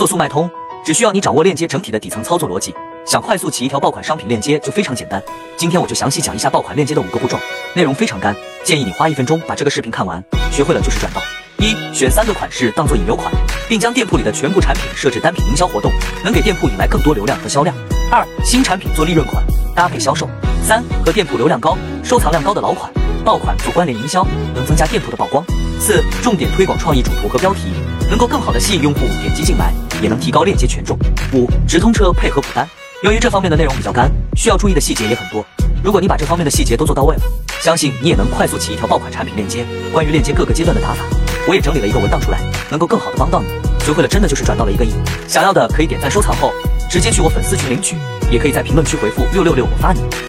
做速卖通，只需要你掌握链接整体的底层操作逻辑，想快速起一条爆款商品链接就非常简单。今天我就详细讲一下爆款链接的五个步骤，内容非常干，建议你花一分钟把这个视频看完，学会了就是赚到。一、选三个款式当做引流款，并将店铺里的全部产品设置单品营销活动，能给店铺引来更多流量和销量。二、新产品做利润款，搭配销售。三、和店铺流量高、收藏量高的老款、爆款做关联营销，能增加店铺的曝光。四、重点推广创意主图和标题，能够更好的吸引用户点击进来，也能提高链接权重。五、直通车配合补单，由于这方面的内容比较干，需要注意的细节也很多。如果你把这方面的细节都做到位了，相信你也能快速起一条爆款产品链接。关于链接各个阶段的打法，我也整理了一个文档出来，能够更好的帮到你。学会了真的就是赚到了一个亿。想要的可以点赞收藏后，直接去我粉丝群领取，也可以在评论区回复六六六，我发你。